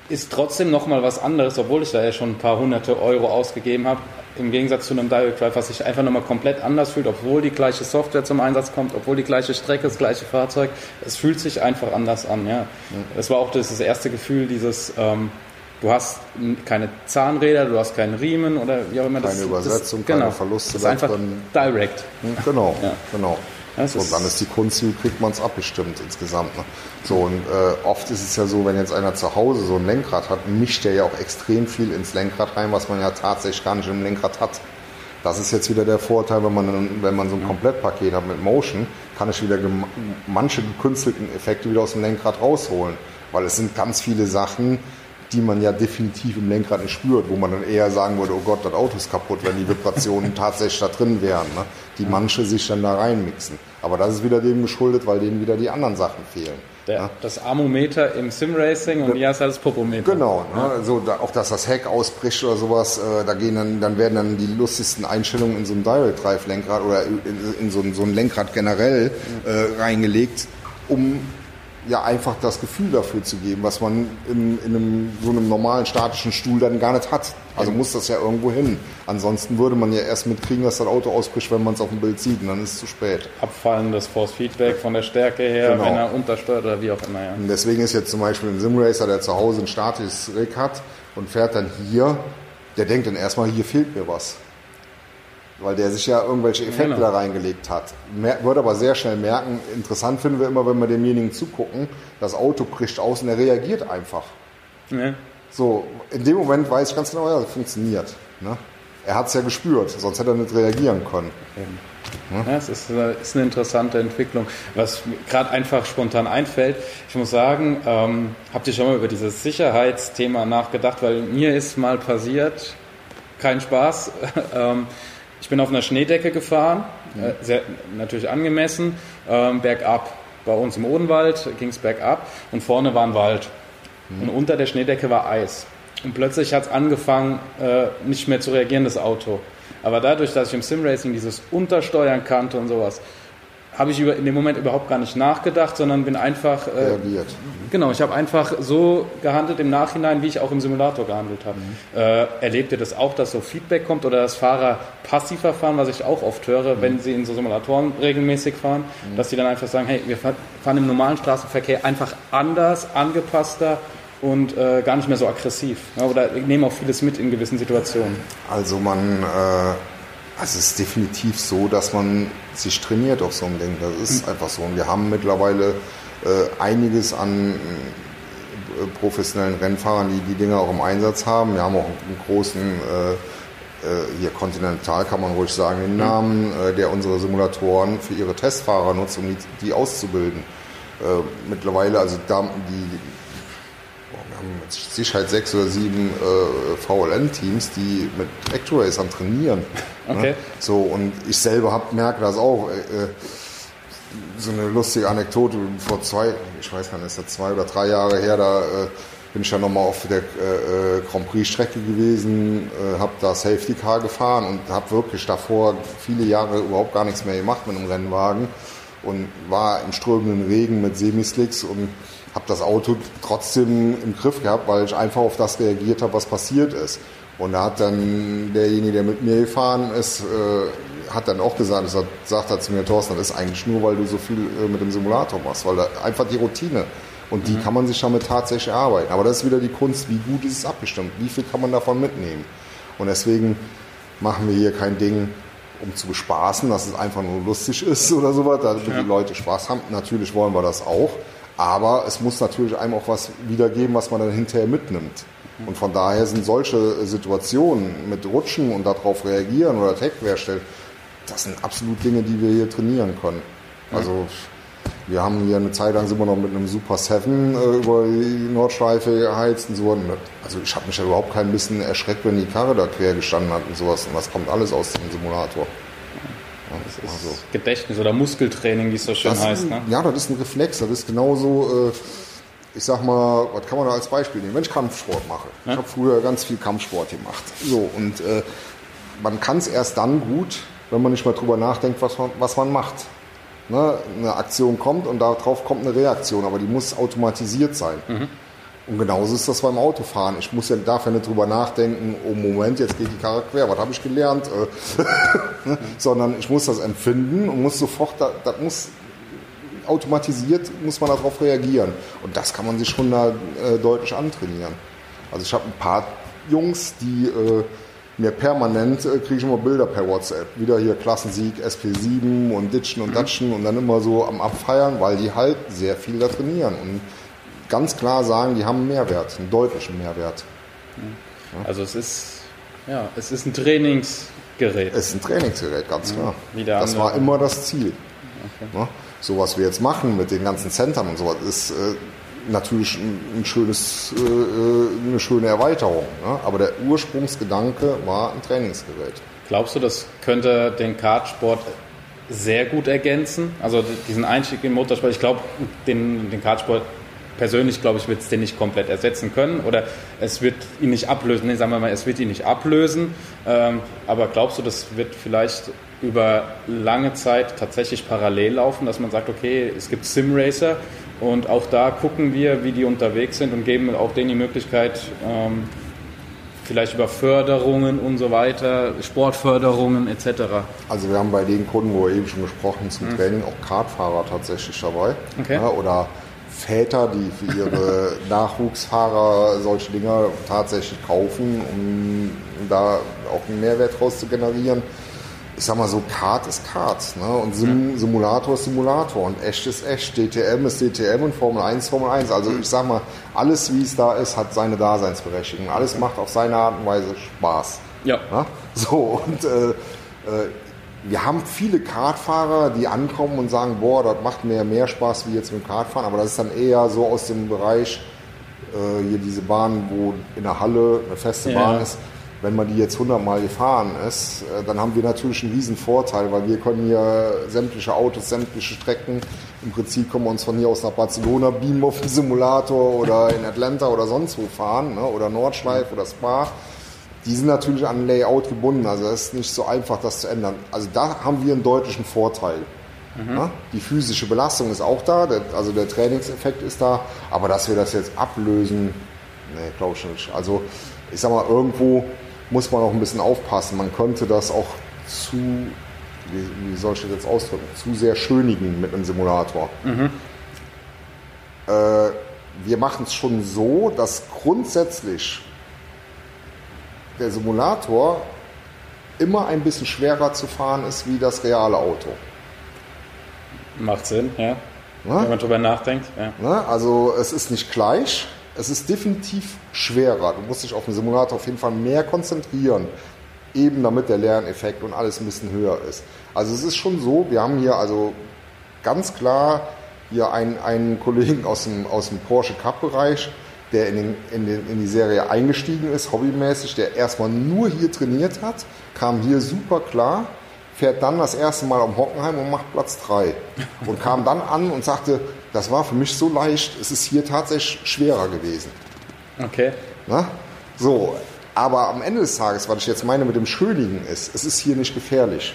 ist trotzdem nochmal was anderes, obwohl ich da ja schon ein paar hunderte Euro ausgegeben habe, im Gegensatz zu einem Direct Drive, was sich einfach nochmal komplett anders fühlt, obwohl die gleiche Software zum Einsatz kommt, obwohl die gleiche Strecke, das gleiche Fahrzeug, es fühlt sich einfach anders an. Ja. Das war auch das, das erste Gefühl, dieses, ähm, du hast keine Zahnräder, du hast keinen Riemen oder wie auch immer. Keine das, Übersetzung, das, keine genau, Verluste. Das ist einfach direct. Genau, ja. genau. Das und dann ist die Kunst, wie kriegt man es abgestimmt insgesamt. Ne? So, und äh, oft ist es ja so, wenn jetzt einer zu Hause so ein Lenkrad hat, mischt der ja auch extrem viel ins Lenkrad rein, was man ja tatsächlich gar nicht im Lenkrad hat. Das ist jetzt wieder der Vorteil, wenn man, wenn man so ein Komplettpaket hat mit Motion, kann ich wieder manche gekünstelten Effekte wieder aus dem Lenkrad rausholen. Weil es sind ganz viele Sachen, die man ja definitiv im Lenkrad nicht spürt, wo man dann eher sagen würde, oh Gott, das Auto ist kaputt, wenn die Vibrationen tatsächlich da drin wären, ne? die manche sich dann da reinmixen. Aber das ist wieder dem geschuldet, weil denen wieder die anderen Sachen fehlen. Der, ne? Das Armometer im Simracing und hier ist das Popometer. Genau, ne? also da, auch dass das Heck ausbricht oder sowas, äh, da gehen dann, dann werden dann die lustigsten Einstellungen in so ein Direct Drive Lenkrad oder in, in so, ein, so ein Lenkrad generell äh, reingelegt, um ja einfach das Gefühl dafür zu geben, was man in, in einem, so einem normalen statischen Stuhl dann gar nicht hat. Also muss das ja irgendwo hin. Ansonsten würde man ja erst mitkriegen, dass das Auto ausbricht, wenn man es auf dem Bild sieht und dann ist es zu spät. Abfallendes Force Feedback von der Stärke her, genau. wenn er untersteuert oder wie auch immer. Ja. Und deswegen ist jetzt zum Beispiel ein Simracer, der zu Hause ein statisches Rig hat und fährt dann hier, der denkt dann erstmal, hier fehlt mir was weil der sich ja irgendwelche Effekte genau. da reingelegt hat. Mer wird aber sehr schnell merken, interessant finden wir immer, wenn wir demjenigen zugucken, das Auto bricht aus und er reagiert einfach. Ja. So, in dem Moment weiß ich ganz genau, ja, das funktioniert. Ne? Er hat es ja gespürt, sonst hätte er nicht reagieren können. Ja, es ist, äh, ist, eine interessante Entwicklung. Was gerade einfach spontan einfällt, ich muss sagen, ähm, habt ihr schon mal über dieses Sicherheitsthema nachgedacht? Weil mir ist mal passiert, kein Spaß, ähm, ich bin auf einer Schneedecke gefahren, äh, sehr, natürlich angemessen, ähm, bergab. Bei uns im Odenwald ging es bergab und vorne war ein Wald. Mhm. Und unter der Schneedecke war Eis. Und plötzlich hat es angefangen, äh, nicht mehr zu reagieren, das Auto. Aber dadurch, dass ich im Simracing dieses Untersteuern kannte und sowas, habe ich über, in dem Moment überhaupt gar nicht nachgedacht, sondern bin einfach. Äh, Reagiert. Genau, ich habe einfach so gehandelt im Nachhinein, wie ich auch im Simulator gehandelt habe. Mhm. Äh, erlebt ihr das auch, dass so Feedback kommt oder dass Fahrer passiver fahren, was ich auch oft höre, mhm. wenn sie in so Simulatoren regelmäßig fahren, mhm. dass sie dann einfach sagen: Hey, wir fahren im normalen Straßenverkehr einfach anders, angepasster und äh, gar nicht mehr so aggressiv. Ja, oder nehmen auch vieles mit in gewissen Situationen. Also man. Also es ist definitiv so, dass man sich trainiert auf so einem Ding. Das ist mhm. einfach so. Und wir haben mittlerweile äh, einiges an äh, professionellen Rennfahrern, die die Dinge auch im Einsatz haben. Wir haben auch einen großen, äh, äh hier Continental kann man ruhig sagen, den mhm. Namen, äh, der unsere Simulatoren für ihre Testfahrer nutzt, um die, die auszubilden. Mittlerweile, also da, die, haben mit Sicherheit sechs oder sieben äh, VLN-Teams, die mit Actracern trainieren. Ne? Okay. Ne? So, und ich selber hab, merke das auch. Äh, äh, so eine lustige Anekdote vor zwei, ich weiß gar nicht, ist das zwei oder drei Jahre her, da äh, bin ich ja nochmal auf der äh, äh Grand Prix-Strecke gewesen, äh, habe da Safety Car gefahren und habe wirklich davor viele Jahre überhaupt gar nichts mehr gemacht mit einem Rennwagen und war im strömenden Regen mit Semislicks und habe das Auto trotzdem im Griff gehabt, weil ich einfach auf das reagiert habe, was passiert ist. Und da hat dann derjenige, der mit mir gefahren ist, äh, hat dann auch gesagt, das sagt er zu mir, Thorsten, das ist eigentlich nur, weil du so viel äh, mit dem Simulator machst, weil da einfach die Routine und die mhm. kann man sich damit tatsächlich erarbeiten. Aber das ist wieder die Kunst, wie gut ist es abgestimmt, wie viel kann man davon mitnehmen. Und deswegen machen wir hier kein Ding, um zu bespaßen, dass es einfach nur lustig ist oder sowas, damit ja. die Leute Spaß haben. Natürlich wollen wir das auch. Aber es muss natürlich einem auch was wiedergeben, was man dann hinterher mitnimmt. Und von daher sind solche Situationen mit Rutschen und darauf reagieren oder Tech herstellen, das sind absolut Dinge, die wir hier trainieren können. Also wir haben hier eine Zeit lang sind wir noch mit einem Super 7 äh, über die Nordschleife geheizt und so. Also ich habe mich ja überhaupt kein bisschen erschreckt, wenn die Karre da quer gestanden hat und sowas. Und das kommt alles aus dem Simulator. Das ist also, Gedächtnis oder Muskeltraining, wie es so schön das, heißt. Ne? Ja, das ist ein Reflex. Das ist genauso, äh, ich sag mal, was kann man da als Beispiel nehmen? Wenn ich Kampfsport mache. Ja? Ich habe früher ganz viel Kampfsport gemacht. So, und äh, man kann es erst dann gut, wenn man nicht mal drüber nachdenkt, was man, was man macht. Ne? Eine Aktion kommt und darauf kommt eine Reaktion, aber die muss automatisiert sein. Mhm. Und genauso ist das beim Autofahren. Ich muss ja, darf ja nicht drüber nachdenken, oh Moment, jetzt geht die Karre quer, was habe ich gelernt? Äh, Sondern ich muss das empfinden und muss sofort, das muss automatisiert, muss man darauf reagieren. Und das kann man sich schon da äh, deutlich antrainieren. Also ich habe ein paar Jungs, die äh, mir permanent äh, kriege ich immer Bilder per WhatsApp. Wieder hier Klassensieg, SP7 und Ditchen und. Datschen und dann immer so am Abfeiern, weil die halt sehr viel da trainieren. Und ganz klar sagen, die haben einen Mehrwert, einen deutlichen Mehrwert. Also es ist, ja, es ist ein Trainingsgerät. Es ist ein Trainingsgerät, ganz klar. Das war immer das Ziel. Okay. So was wir jetzt machen mit den ganzen Centern und sowas ist äh, natürlich ein, ein schönes, äh, äh, eine schöne Erweiterung. Ne? Aber der Ursprungsgedanke war ein Trainingsgerät. Glaubst du, das könnte den Kartsport sehr gut ergänzen? Also diesen Einstieg in Motorsport, ich glaube, den, den Kartsport persönlich, glaube ich, wird es den nicht komplett ersetzen können oder es wird ihn nicht ablösen. Nee, sagen wir mal, es wird ihn nicht ablösen. Ähm, aber glaubst du, das wird vielleicht über lange Zeit tatsächlich parallel laufen, dass man sagt, okay, es gibt Simracer Und auch da gucken wir, wie die unterwegs sind und geben auch denen die Möglichkeit, ähm, vielleicht über Förderungen und so weiter, Sportförderungen etc. Also wir haben bei den Kunden, wo wir eben schon gesprochen haben, zum Training auch Kartfahrer tatsächlich dabei. Okay. Ja, oder Väter, die für ihre Nachwuchsfahrer solche Dinger tatsächlich kaufen, um da auch einen Mehrwert draus zu generieren. Ich sag mal so, Kart ist Kart ne? und Sim Simulator ist Simulator und echt ist echt, DTM ist DTM und Formel 1 Formel 1. Also ich sag mal, alles wie es da ist, hat seine Daseinsberechtigung. Alles macht auf seine Art und Weise Spaß. Ja. Ne? So, und äh, äh, wir haben viele Kartfahrer, die ankommen und sagen, boah, das macht mir mehr Spaß wie jetzt mit dem Kartfahren, aber das ist dann eher so aus dem Bereich, äh, hier diese Bahn, wo in der Halle eine feste Ja. Bahn ist. Wenn man die jetzt 100 Mal gefahren ist, äh, dann haben wir natürlich einen riesen Vorteil, weil wir können hier sämtliche Autos, sämtliche Strecken, im Prinzip können wir uns von hier aus nach Barcelona beamen auf dem Simulator oder in Atlanta oder sonst wo fahren, ne? oder Nordschleife oder Spa die sind natürlich an Layout gebunden, also es ist nicht so einfach, das zu ändern. Also da haben wir einen deutlichen Vorteil. Ja, die physische Belastung ist auch da, der, also der Trainingseffekt ist da, aber dass wir das jetzt ablösen, nee, glaube ich nicht. Also ich sag mal, irgendwo muss man auch ein bisschen aufpassen. Man könnte das auch zu, wie, wie soll ich das jetzt ausdrücken, zu sehr schönigen mit einem Simulator. Äh, wir machen es schon so, dass grundsätzlich der Simulator immer ein bisschen schwerer zu fahren ist wie das reale Auto. Macht Sinn, ja. Ja? Wenn man drüber nachdenkt. Ja. Ne? Also es ist nicht gleich, es ist definitiv schwerer. Du musst dich auf den Simulator auf jeden Fall mehr konzentrieren, eben damit der Lerneffekt und alles ein bisschen höher ist. Also es ist schon so, wir haben hier also ganz klar hier einen, einen Kollegen aus dem, aus dem Porsche Cup-Bereich, der in, den, in, den, in die Serie eingestiegen ist, hobbymäßig, der erstmal nur hier trainiert hat, kam hier super klar, fährt dann das erste Mal am Hockenheim und macht Platz 3. Und kam dann an und sagte, das war für mich so leicht, es ist hier tatsächlich schwerer gewesen. Okay. Ne? So, aber am Ende des Tages, was ich jetzt meine mit dem Schönigen ist, es ist hier nicht gefährlich.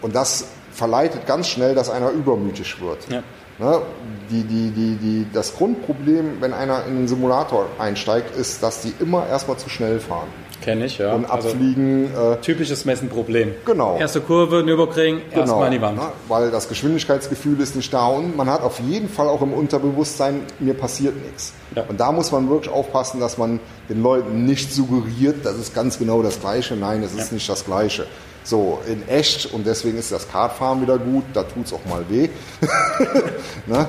Und das verleitet ganz schnell, dass einer übermütig wird. Ja. Ne? Die, die, die, die, das Grundproblem, wenn einer in einen Simulator einsteigt, ist, dass die immer erstmal zu schnell fahren Kenne ich, ja. und Also, abfliegen. äh, typisches Messenproblem. Genau. Erste Kurve, Nürburgring, erstmal in die Wand. ne? Weil das Geschwindigkeitsgefühl ist nicht da und man hat auf jeden Fall auch im Unterbewusstsein, mir passiert nichts. Ja. Und da muss man wirklich aufpassen, dass man den Leuten nicht suggeriert, das ist ganz genau das Gleiche. Nein, es ist nicht das Gleiche. So, in echt, und deswegen ist das Kartfahren wieder gut, da tut es auch mal weh. ne?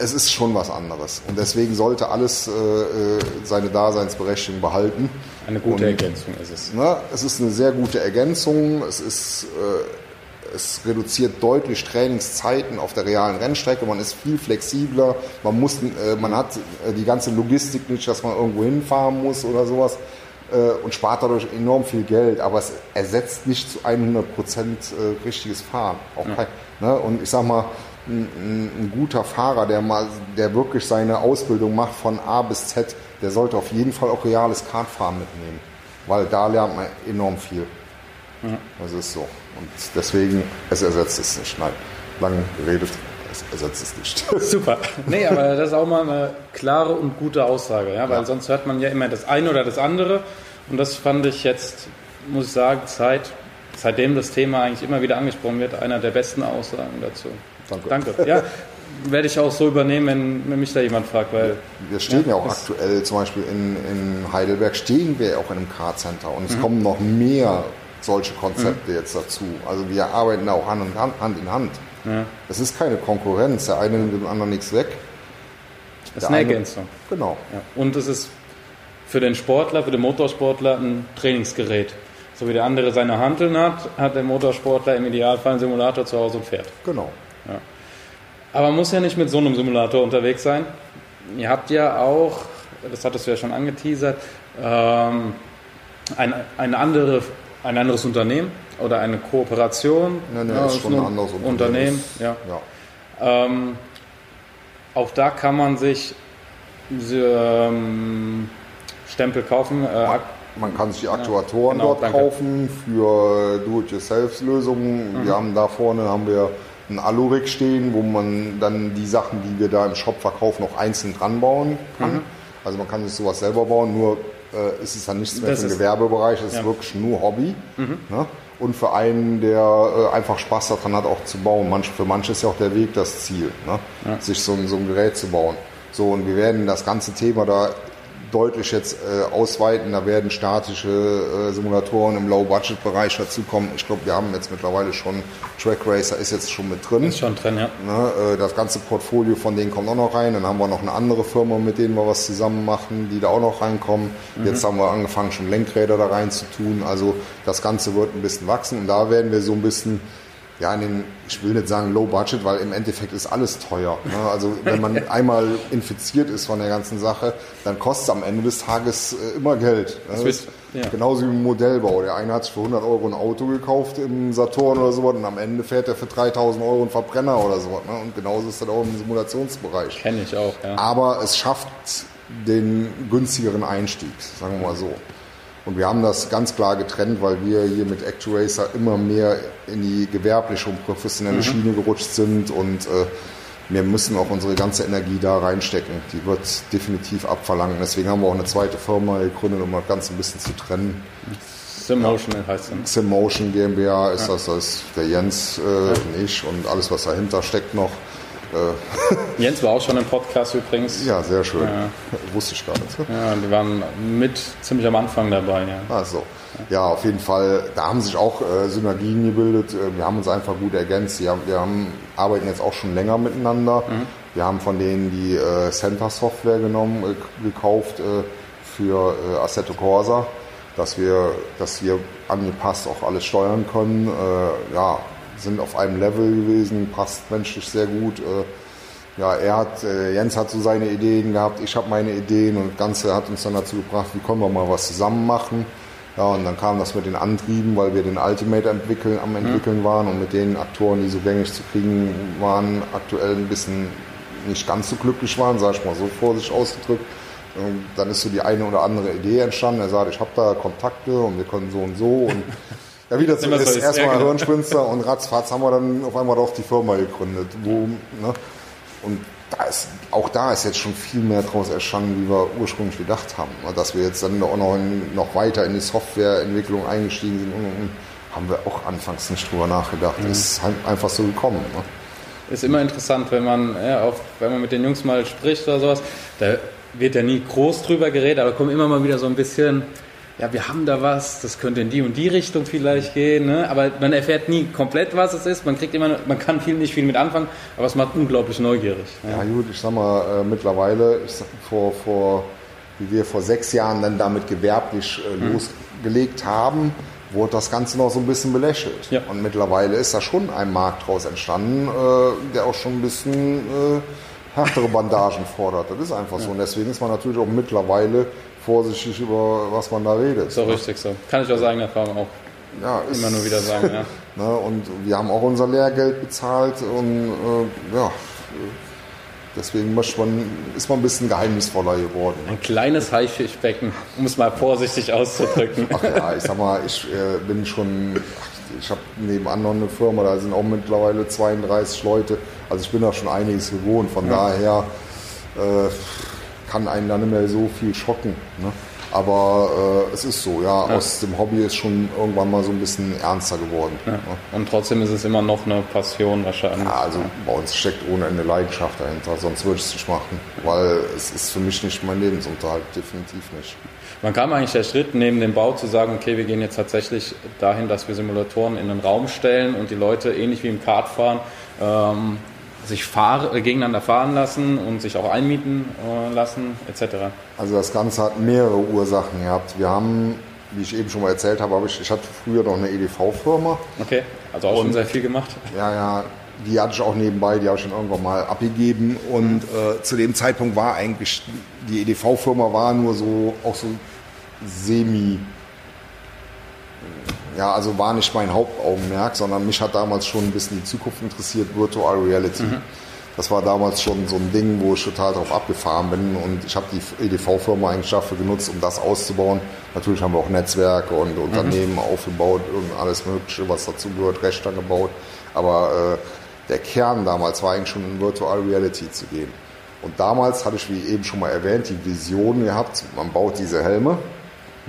Es ist schon was anderes. Und deswegen sollte alles äh, äh, seine Daseinsberechtigung behalten. Eine gute Und- Ergänzung ist es. Ne? Es ist eine sehr gute Ergänzung. Es, ist, äh, es reduziert deutlich Trainingszeiten auf der realen Rennstrecke. Man ist viel flexibler. Man, muss, äh, man hat äh, die ganze Logistik nicht, dass man irgendwo hinfahren muss oder sowas. Äh, und spart dadurch enorm viel Geld. Aber es ersetzt nicht zu 100 Prozent äh, richtiges Fahren. Auch kein, ne? Und ich sag mal, ein, ein, guter Fahrer, der mal, der wirklich seine Ausbildung macht von A bis Z, der sollte auf jeden Fall auch reales Kartfahren mitnehmen, weil da lernt man enorm viel. Das ist so. Und deswegen, es ersetzt es nicht. Nein, lang geredet, ersetzt es nicht. Super. Nee, aber das ist auch mal eine klare und gute Aussage, ja, weil Ja. sonst hört man ja immer das eine oder das andere. Und das fand ich jetzt, muss ich sagen, seit, seitdem das Thema eigentlich immer wieder angesprochen wird, einer der besten Aussagen dazu. Danke. Danke. Ja, werde ich auch so übernehmen, wenn, wenn mich da jemand fragt, weil Wir stehen ja, Ja, auch aktuell, zum Beispiel in, in Heidelberg, stehen wir ja auch in einem Kartcenter und es kommen noch mehr solche Konzepte jetzt dazu. Also wir arbeiten da auch Hand Hand. Hand, in Hand. Es ist keine Konkurrenz, der eine nimmt dem anderen nichts weg. das ist eine eine- Ergänzung. Genau. Ja. Und es ist für den Sportler, für den Motorsportler ein Trainingsgerät. So wie der andere seine Hanteln hat, hat der Motorsportler im Idealfall einen Simulator zu Hause und fährt. Genau. Aber man muss ja nicht mit so einem Simulator unterwegs sein. Ihr habt ja auch, das hattest du ja schon angeteasert, ähm, ein, eine andere, ein anderes Unternehmen oder eine Kooperation. Nee, nee, Ja, ist schon ein anderes Unternehmen. Ja. Ja. Ähm, auch da kann man sich diese ähm, Stempel kaufen. Äh, ak- Man kann sich die Aktuatoren genau, dort danke. kaufen für Do-it-yourself-Lösungen. Mhm. Wir haben da vorne haben wir ein Alurik stehen, wo man dann die Sachen, die wir da im Shop verkaufen, noch einzeln dran bauen kann. Mhm. Also man kann sich sowas selber bauen, nur äh, ist es dann nichts mehr das für den Gewerbebereich, es ja. ist wirklich nur Hobby. Mhm. Ne? Und für einen, der äh, einfach Spaß daran hat, auch zu bauen. Manch, für manche ist ja auch der Weg das Ziel, ne? Ja. sich so, so ein Gerät zu bauen. So, und wir werden das ganze Thema da deutlich jetzt äh, ausweiten. Da werden statische äh, Simulatoren im Low-Budget-Bereich dazukommen. Ich glaube, wir haben jetzt mittlerweile schon Track Racer ist jetzt schon mit drin. Ist schon drin, ja. Ne, äh, das ganze Portfolio von denen kommt auch noch rein. Dann haben wir noch eine andere Firma, mit denen wir was zusammen machen, die da auch noch reinkommen. Mhm. Jetzt haben wir angefangen, schon Lenkräder da rein zu tun. Also das Ganze wird ein bisschen wachsen und da werden wir so ein bisschen ja, in den, ich will nicht sagen Low Budget, weil im Endeffekt ist alles teuer. Ne? Also wenn man einmal infiziert ist von der ganzen Sache, dann kostet es am Ende des Tages äh, immer Geld. Ne? Wird, ja. Genauso wie im Modellbau. Der eine hat sich für 100 Euro ein Auto gekauft im Saturn oder so und am Ende fährt er für 3000 Euro einen Verbrenner oder so. Ne? Und genauso ist das auch im Simulationsbereich. Kenne ich auch, ja. Aber es schafft den günstigeren Einstieg, sagen wir mal so. Und wir haben das ganz klar getrennt, weil wir hier mit ActuRacer immer mehr in die gewerbliche und professionelle mhm. Schiene gerutscht sind und äh, wir müssen auch unsere ganze Energie da reinstecken. Die wird definitiv abverlangen. Deswegen haben wir auch eine zweite Firma gegründet, um das Ganze ein bisschen zu trennen. Simmotion ja. heißt es. Simmotion GmbH ist ja. das, das ist der Jens, äh, ja. ich und alles, was dahinter steckt noch. Äh, Jens war auch schon im Podcast übrigens. Ja, sehr schön. Ja. Wusste ich gar nicht. Ja, die waren mit ziemlich am Anfang dabei. Ja. Ach so. Ja, auf jeden Fall. Da haben sich auch äh, Synergien gebildet. Äh, wir haben uns einfach gut ergänzt. Wir, haben, wir haben, arbeiten jetzt auch schon länger miteinander. Mhm. Wir haben von denen die äh, Center Software genommen, äh, gekauft für Assetto Corsa, dass wir, dass wir angepasst auch alles steuern können. Ja, sind auf einem Level gewesen, passt menschlich sehr gut. Äh, ja, er hat, äh, Jens hat so seine Ideen gehabt, ich habe meine Ideen und das Ganze hat uns dann dazu gebracht, wie können wir mal was zusammen machen. Ja, und dann kam das mit den Antrieben, weil wir den Ultimate entwickeln, am entwickeln waren und mit den Aktoren, die so gängig zu kriegen waren, aktuell ein bisschen nicht ganz so glücklich waren, sage ich mal so vorsichtig ausgedrückt. Und dann ist so die eine oder andere Idee entstanden. Er sagt, ich habe da Kontakte und wir können so und so und ja, wieder so ist. Erstmal Hirnspinster und ratzfatz haben wir dann auf einmal doch die Firma gegründet. Wo, ne? Und da ist, auch da ist jetzt schon viel mehr daraus erstanden, wie wir ursprünglich gedacht haben. Ne? Dass wir jetzt dann auch noch, in, noch weiter in die Softwareentwicklung eingestiegen sind, und, und, haben wir auch anfangs nicht drüber nachgedacht. Mhm. Ist halt einfach so gekommen. Ne? Ist immer interessant, wenn man, ja, auch wenn man mit den Jungs mal spricht oder sowas, da wird ja nie groß drüber geredet, aber kommen immer mal wieder so ein bisschen ja, wir haben da was, das könnte in die und die Richtung vielleicht gehen, ne? aber man erfährt nie komplett, was es ist. Man kriegt immer, man kann viel nicht viel mit anfangen, aber es macht unglaublich neugierig. Ja, ja gut, ich sag mal, äh, mittlerweile, ich sag, vor, vor, wie wir vor sechs Jahren dann damit gewerblich äh, mhm. losgelegt haben, wurde das Ganze noch so ein bisschen belächelt. Ja. Und mittlerweile ist da schon ein Markt draus entstanden, äh, der auch schon ein bisschen äh, härtere Bandagen fordert. Das ist einfach ja. so. Und deswegen ist man natürlich auch mittlerweile vorsichtig über was man da redet. So ne? richtig so. Kann ich aus eigener Erfahrung auch ja, immer nur wieder sagen. Ja. ne, und wir haben auch unser Lehrgeld bezahlt und äh, ja, deswegen man, ist man ein bisschen geheimnisvoller geworden. Ein kleines Haifischbecken, um es mal vorsichtig auszudrücken. Ach ja, ich sag mal, ich äh, bin schon, ich habe nebenan noch eine Firma, da sind auch mittlerweile 32 Leute, also ich bin da schon einiges gewohnt, von ja. daher äh, kann einen dann nicht mehr so viel schocken. Ne? Aber äh, es ist so, ja, ja, aus dem Hobby ist schon irgendwann mal so ein bisschen ernster geworden. Ja. Ne? Und trotzdem ist es immer noch eine Passion wahrscheinlich. Ja, also bei uns steckt ohne Ende Leidenschaft dahinter, sonst würde ich es nicht machen, weil es ist für mich nicht mein Lebensunterhalt, definitiv nicht. Wann kam eigentlich der Schritt, neben dem Bau zu sagen, okay, wir gehen jetzt tatsächlich dahin, dass wir Simulatoren in den Raum stellen und die Leute ähnlich wie im Kartfahren ähm, sich fahr, äh, gegeneinander fahren lassen und sich auch einmieten äh, lassen, etc. Also das Ganze hat mehrere Ursachen gehabt. Wir haben, wie ich eben schon mal erzählt habe, ich, ich hatte früher noch eine EDV-Firma. Okay, also auch und, schon sehr viel gemacht. Ja, ja, die hatte ich auch nebenbei, die habe ich schon irgendwann mal abgegeben. Und äh, zu dem Zeitpunkt war eigentlich, die EDV-Firma war nur so, auch so semi ja, also war nicht mein Hauptaugenmerk, sondern mich hat damals schon ein bisschen die Zukunft interessiert, Virtual Reality. Mhm. Das war damals schon so ein Ding, wo ich total drauf abgefahren bin und ich habe die EDV-Firma eigentlich dafür genutzt, um das auszubauen. Natürlich haben wir auch Netzwerke und Unternehmen mhm. aufgebaut und alles Mögliche, was dazu gehört, Rechter gebaut. Aber der Kern damals war eigentlich schon in Virtual Reality zu gehen. Und damals hatte ich, wie eben schon mal erwähnt, die Vision gehabt, man baut diese Helme,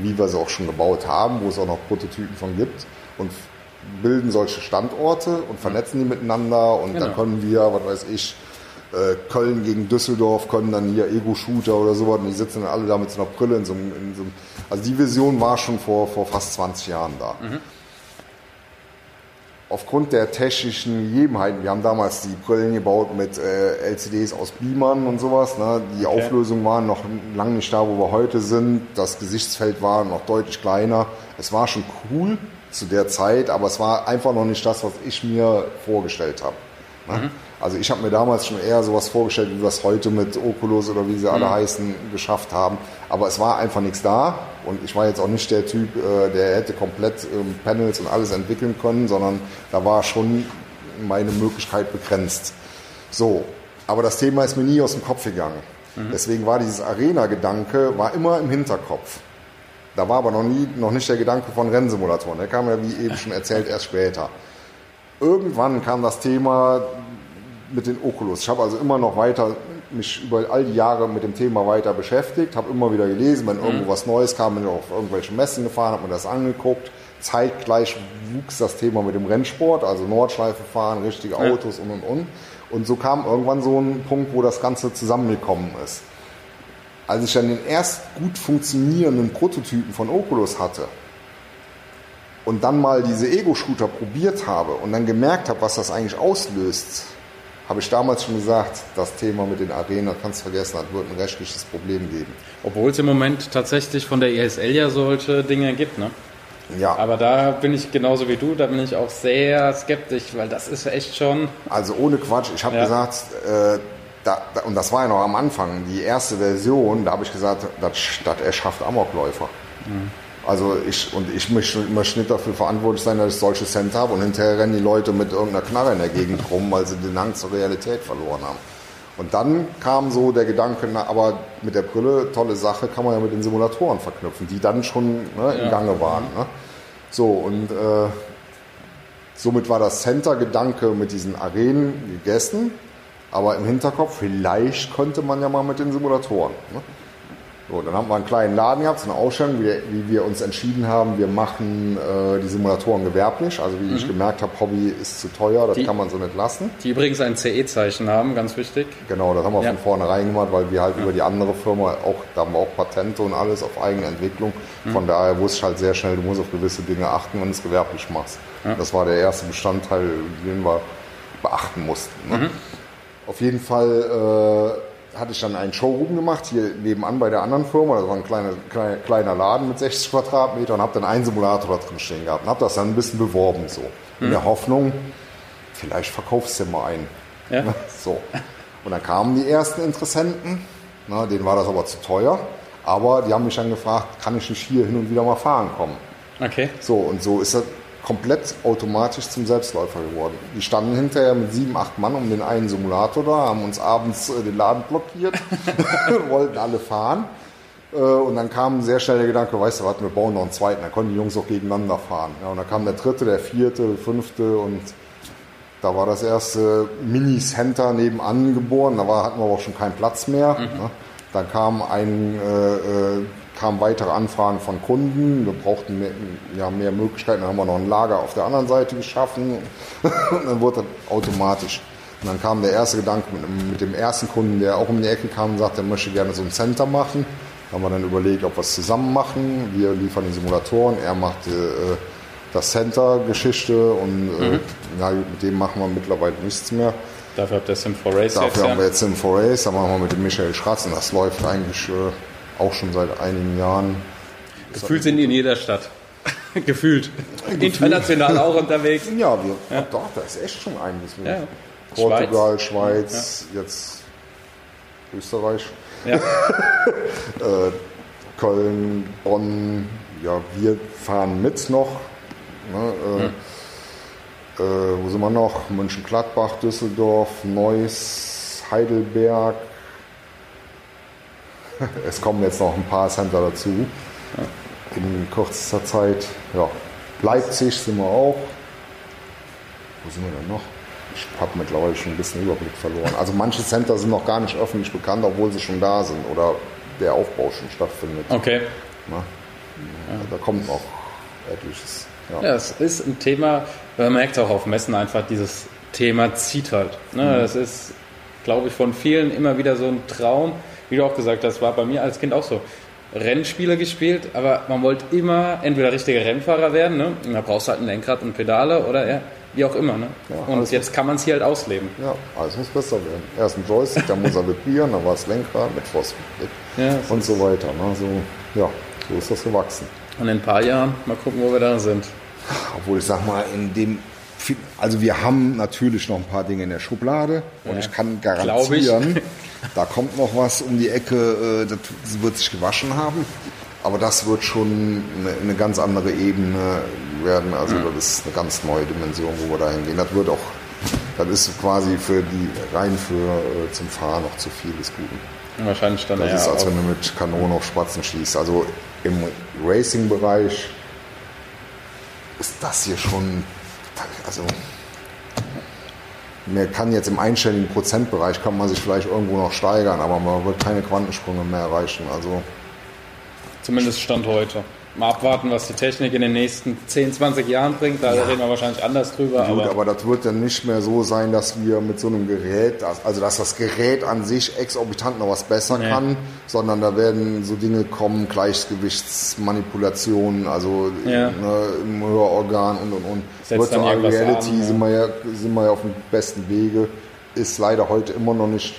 wie wir sie auch schon gebaut haben, wo es auch noch Prototypen von gibt und bilden solche Standorte und vernetzen die miteinander und genau. dann können wir, was weiß ich, äh, Köln gegen Düsseldorf können dann hier Ego-Shooter oder sowas und die sitzen dann alle da mit so einer Brille in so einem, in so einem also die Vision war schon vor, vor fast 20 Jahren da. Mhm. Aufgrund der technischen Gegebenheiten, wir haben damals die Brillen gebaut mit äh, LCDs aus Beamern und sowas. Ne? Die okay. Auflösung war noch lange nicht da, wo wir heute sind. Das Gesichtsfeld war noch deutlich kleiner. Es war schon cool zu der Zeit, aber es war einfach noch nicht das, was ich mir vorgestellt habe. Ne? Mhm. Also ich habe mir damals schon eher sowas vorgestellt, wie wir es heute mit Oculus oder wie sie alle mhm. heißen, geschafft haben. Aber es war einfach nichts da und ich war jetzt auch nicht der Typ, äh, der hätte komplett ähm, Panels und alles entwickeln können, sondern da war schon meine Möglichkeit begrenzt. So, aber das Thema ist mir nie aus dem Kopf gegangen. Mhm. Deswegen war dieses Arena-Gedanke war immer im Hinterkopf. Da war aber noch, nie, noch nicht der Gedanke von Rennsimulatoren. Der kam ja, wie eben schon erzählt, erst später. Irgendwann kam das Thema mit den Oculus. Ich habe also immer noch weiter mich über all die Jahre mit dem Thema weiter beschäftigt, habe immer wieder gelesen, wenn mhm. irgendwo was Neues kam, bin ich auf irgendwelche Messen gefahren, habe mir das angeguckt. Zeitgleich wuchs das Thema mit dem Rennsport, also Nordschleife fahren, richtige Autos ja. und und und. Und so kam irgendwann so ein Punkt, wo das Ganze zusammengekommen ist. Als ich dann den erst gut funktionierenden Prototypen von Oculus hatte, und dann mal diese Ego-Shooter probiert habe und dann gemerkt habe, was das eigentlich auslöst, habe ich damals schon gesagt, das Thema mit den Arenen, kannst du vergessen, das wird ein rechtliches Problem geben. Obwohl es im Moment tatsächlich von der ESL ja solche Dinge gibt, ne? Ja. Aber da bin ich genauso wie du, da bin ich auch sehr skeptisch, weil das ist echt schon. Also ohne Quatsch, ich habe ja. gesagt, äh, da, da, und das war ja noch am Anfang, die erste Version, da habe ich gesagt, das, das erschafft Amokläufer. Mhm. Also ich und ich möchte, möchte nicht dafür verantwortlich sein, dass ich solche Center habe und hinterher rennen die Leute mit irgendeiner Knarre in der Gegend rum, weil sie den Hang zur Realität verloren haben. Und dann kam so der Gedanke, na, aber mit der Brille, tolle Sache, kann man ja mit den Simulatoren verknüpfen, die dann schon ne, im ja. Gange waren. Ne? So, und äh, somit war das Center-Gedanke mit diesen Arenen gegessen, aber im Hinterkopf, vielleicht könnte man ja mal mit den Simulatoren. Ne? So, dann haben wir einen kleinen Laden gehabt, so eine Ausstellung, wie, wie wir uns entschieden haben, wir machen äh, die Simulatoren gewerblich. Also wie mhm. ich gemerkt habe, Hobby ist zu teuer, das die, kann man so nicht lassen. Die übrigens ein CE-Zeichen haben, ganz wichtig. Genau, das haben wir ja. von vornherein gemacht, weil wir halt ja. über die andere Firma auch, da haben wir auch Patente und alles auf eigene Entwicklung. Mhm. Von daher wusste ich halt sehr schnell, du musst auf gewisse Dinge achten, wenn du es gewerblich machst. Ja. Das war der erste Bestandteil, den wir beachten mussten. Ne? Mhm. Auf jeden Fall äh, hatte ich dann einen Showroom gemacht, hier nebenan bei der anderen Firma. Das war ein kleiner, kleiner, kleiner Laden mit 60 Quadratmetern und habe dann einen Simulator da drin stehen gehabt und habe das dann ein bisschen beworben so. In hm. der Hoffnung, vielleicht verkaufst du mal einen. Ja. So. Und dann kamen die ersten Interessenten, na, denen war das aber zu teuer. Aber die haben mich dann gefragt, kann ich nicht hier hin und wieder mal fahren kommen? Okay. So, und so ist das komplett automatisch zum Selbstläufer geworden. Die standen hinterher mit sieben, acht Mann um den einen Simulator da, haben uns abends äh, den Laden blockiert, wollten alle fahren. Äh, und dann kam sehr schnell der Gedanke, weißt du was, wir bauen noch einen zweiten, dann konnten die Jungs auch gegeneinander fahren. Ja, und dann kam der dritte, der vierte, der fünfte und da war das erste Mini-Center nebenan geboren, da war, hatten wir aber auch schon keinen Platz mehr. Mhm. Ne? Dann kam ein äh, äh kamen weitere Anfragen von Kunden. Wir brauchten mehr, ja, mehr Möglichkeiten. Dann haben wir noch ein Lager auf der anderen Seite geschaffen. und dann wurde das automatisch. Und dann kam der erste Gedanke mit, mit, dem ersten Kunden, der auch um die Ecke kam und sagte, er möchte gerne so ein Center machen. Da haben wir dann überlegt, ob wir es zusammen machen. Wir liefern die Simulatoren, er macht äh, das Center-Geschichte und äh, mhm. ja, mit dem machen wir mittlerweile nichts mehr. Dafür habt ihr Sim4 Race Dafür jetzt, haben ja? wir jetzt Sim4 Race, da machen wir mit dem Michael Schratz und das läuft eigentlich äh, auch schon seit einigen Jahren. Gefühlt sind die in jeder Stadt. Gefühlt. Gefühlt. International auch unterwegs. Ja, wir, ja. doch, da ist echt schon einiges. Ja. Portugal, Schweiz, Schweiz ja. jetzt Österreich. Ja. äh, Köln, Bonn, ja, wir fahren mit noch. Ne, äh, hm. äh, wo sind wir noch? Mönchengladbach, Düsseldorf, Neuss, Heidelberg, es kommen jetzt noch ein paar Center dazu in kürzester Zeit. Ja. Leipzig sind wir auch. Wo sind wir denn noch? ich habe mittlerweile schon ein bisschen Überblick verloren. Also manche Center sind noch gar nicht öffentlich bekannt, obwohl sie schon da sind oder der Aufbau schon stattfindet. Okay. Na. Da kommt noch etliches. Ja. ja, es ist ein Thema, man merkt auch auf Messen einfach, dieses Thema zieht halt. Ne? Mhm. Das ist, glaube ich, von vielen immer wieder so ein Traum. Wie du auch gesagt hast, war bei mir als Kind auch so. Rennspiele gespielt, aber man wollte immer entweder richtiger Rennfahrer werden, ne? und da brauchst du halt ein Lenkrad und Pedale oder ja, wie auch immer. Ne? Ja, und jetzt kann man es hier halt ausleben. Ja, alles muss besser werden. Erst ein Joystick, dann muss er vibrieren, dann war es Lenkrad mit Phosphid ja, und so weiter. Ne? So, ja, so ist das gewachsen. Und in ein paar Jahren mal gucken, wo wir da sind. Obwohl ich sag mal, in dem also wir haben natürlich noch ein paar Dinge in der Schublade und ja, ich kann garantieren, ich. da kommt noch was um die Ecke, äh, das wird sich gewaschen haben. Aber das wird schon eine, ganz andere Ebene werden. Also ja. das ist eine ganz neue Dimension, wo wir da hingehen. Das wird auch, das ist quasi für die rein für äh, zum Fahren noch zu viel des Guten. Wahrscheinlich dann Das ist, als wenn du mit Kanonen auf Spatzen schießt. Also im Racing-Bereich ist das hier schon also man kann jetzt im einstelligen Prozentbereich kann man sich vielleicht irgendwo noch steigern, aber man wird keine Quantensprünge mehr erreichen. Also zumindest Stand heute mal abwarten, was die Technik in den nächsten 10, 20 Jahren bringt. Da ja. reden wir wahrscheinlich anders drüber. Gut, aber, aber das wird dann nicht mehr so sein, dass wir mit so einem Gerät, also dass das Gerät an sich exorbitant noch was besser nee. kann, sondern da werden so Dinge kommen, Gleichgewichtsmanipulationen, also ja. ne, im Hörorgan und und und. Virtual Reality an, sind, wir ja, sind wir ja auf dem besten Wege. Ist leider heute immer noch nicht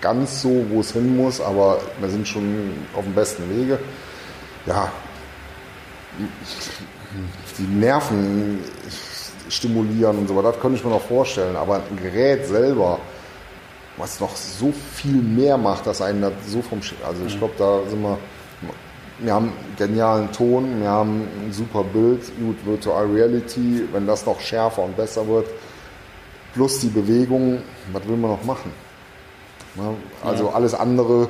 ganz so, wo es hin muss, aber wir sind schon auf dem besten Wege. Ja, die Nerven stimulieren und so weiter, das könnte ich mir noch vorstellen. Aber ein Gerät selber, was noch so viel mehr macht, dass einen das so vom Sch Also ich glaube, da sind wir. Wir haben genialen Ton, wir haben ein super Bild, gut Virtual Reality, wenn das noch schärfer und besser wird, plus die Bewegung, was will man noch machen? Also ja. alles andere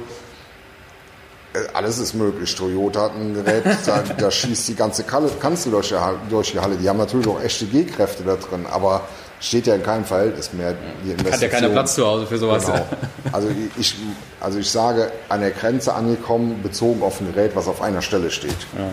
alles ist möglich. Toyota hat ein Gerät, da, da schießt die ganze Kanzel durch die, durch die Halle. Die haben natürlich auch echte G-Kräfte da drin, aber steht ja in keinem Verhältnis mehr. Die Investition. Hat ja keiner Platz zu Hause für sowas. Genau. Also ich, also ich sage, an der Grenze angekommen, bezogen auf ein Gerät, was auf einer Stelle steht. Ja.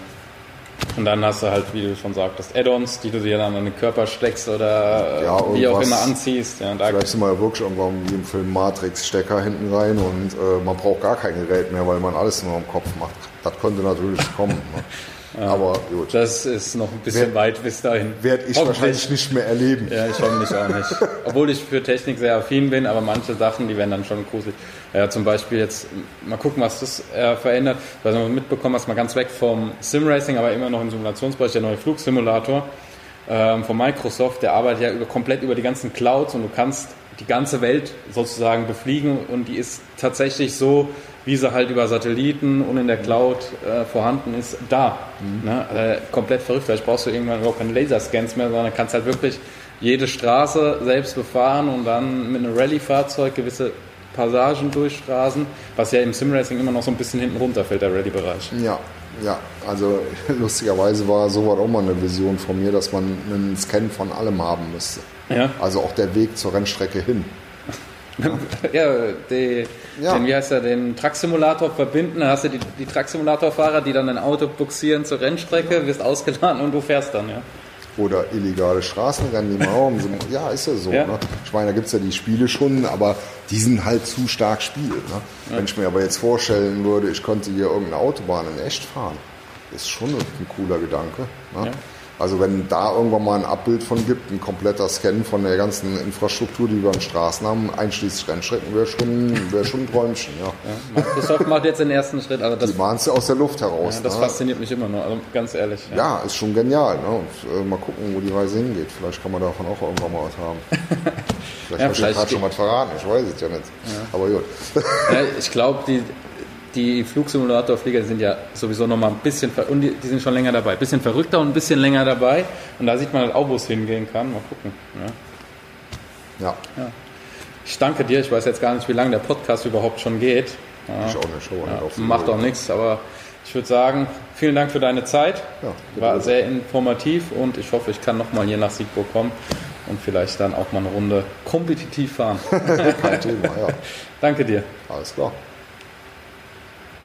Und dann hast du halt, wie du schon sagtest, Add-ons, die du dir dann an den Körper steckst oder ja, wie auch immer anziehst. Ja, vielleicht sind wir ja wirklich irgendwann wie im Film Matrix Stecker hinten rein und äh, man braucht gar kein Gerät mehr, weil man alles nur im Kopf macht. Das könnte natürlich kommen. Ne? Ja, Aber gut. Das ist noch ein bisschen werd, weit bis dahin. Werde ich wahrscheinlich nicht mehr erleben. Ja, ich hoffentlich auch nicht. Obwohl ich für Technik sehr affin bin, aber manche Sachen, die werden dann schon gruselig. Ja, zum Beispiel jetzt mal gucken, was das äh, verändert. Weil du mitbekommen hast, mal ganz weg vom Simracing, aber immer noch im Simulationsbereich, der neue Flugsimulator ähm, von Microsoft, der arbeitet ja über, komplett über die ganzen Clouds und du kannst die ganze Welt sozusagen befliegen und die ist tatsächlich so wie sie halt über Satelliten und in der Cloud äh, vorhanden ist, da. Mhm. Ne? Also komplett verrückt. Vielleicht brauchst du irgendwann überhaupt keine Laserscans mehr, sondern kannst halt wirklich jede Straße selbst befahren und dann mit einem Rallye-Fahrzeug gewisse Passagen durchstraßen, was ja im Simracing immer noch so ein bisschen hinten runterfällt, der Rallye-Bereich. Ja, ja, also lustigerweise war sowas auch mal eine Vision von mir, dass man einen Scan von allem haben müsste. Ja. Also auch der Weg zur Rennstrecke hin. ja, die, ja. Den, wie heißt der, den Truck-Simulator verbinden, dann hast du die, die Truck-Simulator-Fahrer, die dann ein Auto buxieren zur Rennstrecke, ja. wirst ausgeladen und du fährst dann, ja. Oder illegale Straßenrennen, die man Ja, ist ja so. Ja. Ne? Ich meine, da gibt es ja die Spiele schon, aber die sind halt zu stark Spiel. Ne? Wenn ich mir aber jetzt vorstellen würde, ich könnte hier irgendeine Autobahn in echt fahren, ist schon ein cooler Gedanke. Ne? Also wenn da irgendwann mal ein Abbild von gibt, ein kompletter Scan von der ganzen Infrastruktur, die wir an Straßen haben, einschließlich Rennstrecken, wäre schon, wär schon ein Träumchen. Ja. ja. Microsoft macht jetzt den ersten Schritt. Also das, die machen es ja aus der Luft heraus. Ja, das ne? fasziniert mich immer noch, also ganz ehrlich. Ja, ja ist schon genial. Ne? Und äh, mal gucken, wo die Reise hingeht. Vielleicht kann man davon auch irgendwann mal was haben. vielleicht ja, habe ich gerade schon was verraten, ich weiß es ja nicht. Aber gut. ich glaube, die die Flugsimulatorflieger sind ja sowieso noch mal ein bisschen, und die, die, sind schon länger dabei, ein bisschen verrückter und ein bisschen länger dabei. Und da sieht man halt auch, wo es hingehen kann. Mal gucken. Ja. ja. ja. Ich danke dir. Ich weiß jetzt gar nicht, wie lange der Podcast überhaupt schon geht. Ja. Ich auch nicht. Show ja, macht auch nichts, aber ich würde sagen, vielen Dank für deine Zeit. Ja, War sehr informativ und ich hoffe, ich kann noch mal hier nach Siegburg kommen und vielleicht dann auch mal eine Runde kompetitiv fahren. Kein Thema, ja. Danke dir. Alles klar.